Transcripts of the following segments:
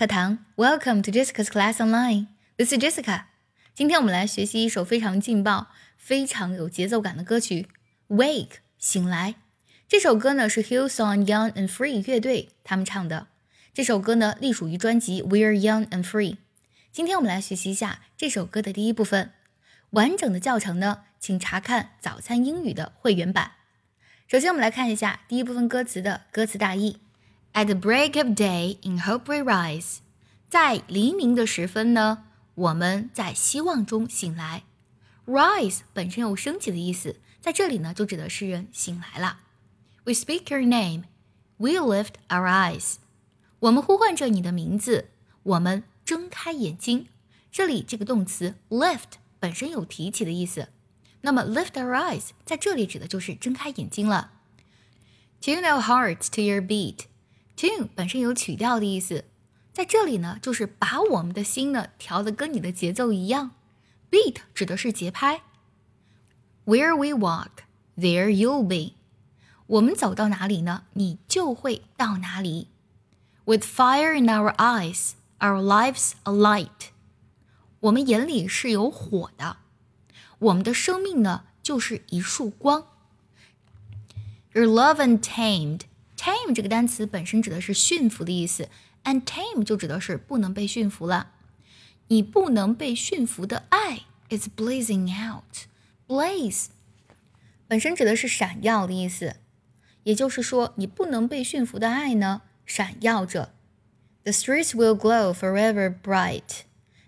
课堂，Welcome to Jessica's Class Online. This is Jessica. 今天我们来学习一首非常劲爆、非常有节奏感的歌曲《Wake》醒来。这首歌呢是 Hillsong Young and Free 乐队他们唱的。这首歌呢隶属于专辑《We're Young and Free》。今天我们来学习一下这首歌的第一部分。完整的教程呢，请查看早餐英语的会员版。首先，我们来看一下第一部分歌词的歌词大意。At the break of day, in hope we rise。在黎明的时分呢，我们在希望中醒来。Rise 本身有升起的意思，在这里呢，就指的是人醒来了。We speak your name, we lift our eyes。我们呼唤着你的名字，我们睁开眼睛。这里这个动词 lift 本身有提起的意思，那么 lift our eyes 在这里指的就是睁开眼睛了。Tune our hearts to your beat。 Tune 本身有曲调的意思，在这里呢，就是把我们的心呢调的跟你的节奏一样。Beat 指的是节拍。Where we walk, there you'll be。我们走到哪里呢，你就会到哪里。With fire in our eyes, our lives a light。我们眼里是有火的，我们的生命呢就是一束光。Your love untamed。tame 这个单词本身指的是驯服的意思，and tame 就指的是不能被驯服了。你不能被驯服的爱 is blazing out。blaze 本身指的是闪耀的意思，也就是说，你不能被驯服的爱呢，闪耀着。The streets will glow forever bright。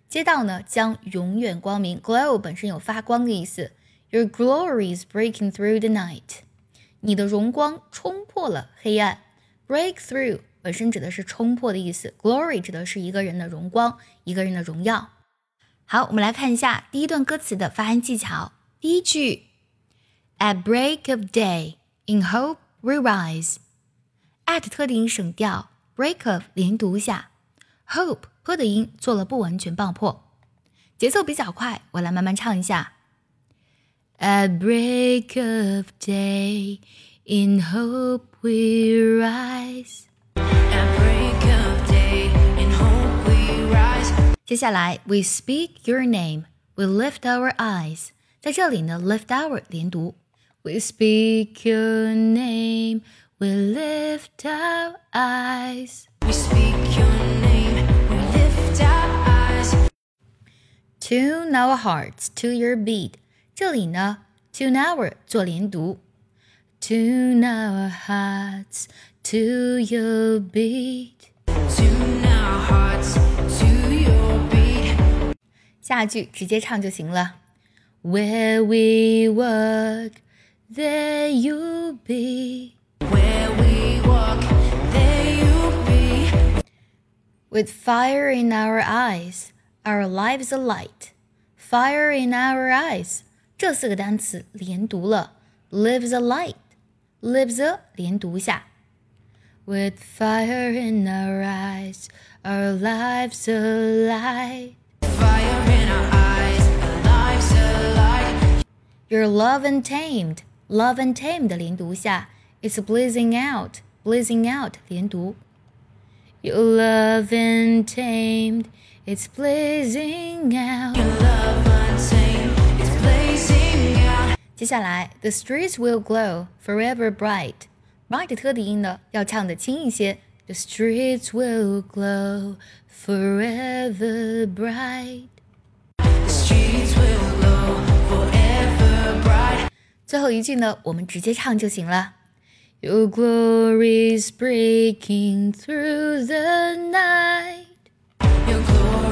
街道呢将永远光明。glow 本身有发光的意思。Your glory is breaking through the night。 你的荣光冲破了黑暗，break through 本身指的是冲破的意思，glory 指的是一个人的荣光，一个人的荣耀。好，我们来看一下第一段歌词的发音技巧。第一句，At break of day, in hope we rise。at 特定省调，break of 连读下，hope 坡的音做了不完全爆破，节奏比较快，我来慢慢唱一下。At break of day, in hope we rise. At break of day, in hope we rise. 接下来，We speak your name, we lift our eyes。在这里呢，lift our 连读。We speak your name, we lift our eyes. We speak your name, we lift our eyes. Tune our hearts to your beat. 这里呢，tune our 做连读，tune our hearts to your beat。Tune our hearts to your beat。下句直接唱就行了。Where we walk, there you be. Where we walk, there you be. With fire in our eyes, our lives a light. Fire in our eyes. 这四个单词连读了，lives a light，lives a 连读下。With fire in our eyes, our lives a light. Fire in our eyes, our lives a light. Your love untamed, love untamed 连读下，It's blazing out, blazing out 连读。Your love untamed, it's blazing out. Your love untamed. 接下来，The streets will glow forever bright。bright 特的音呢，要唱的轻一些。The streets will glow forever bright。The streets will glow forever bright。最后一句呢，我们直接唱就行了。Your glory is breaking through the night。Your glory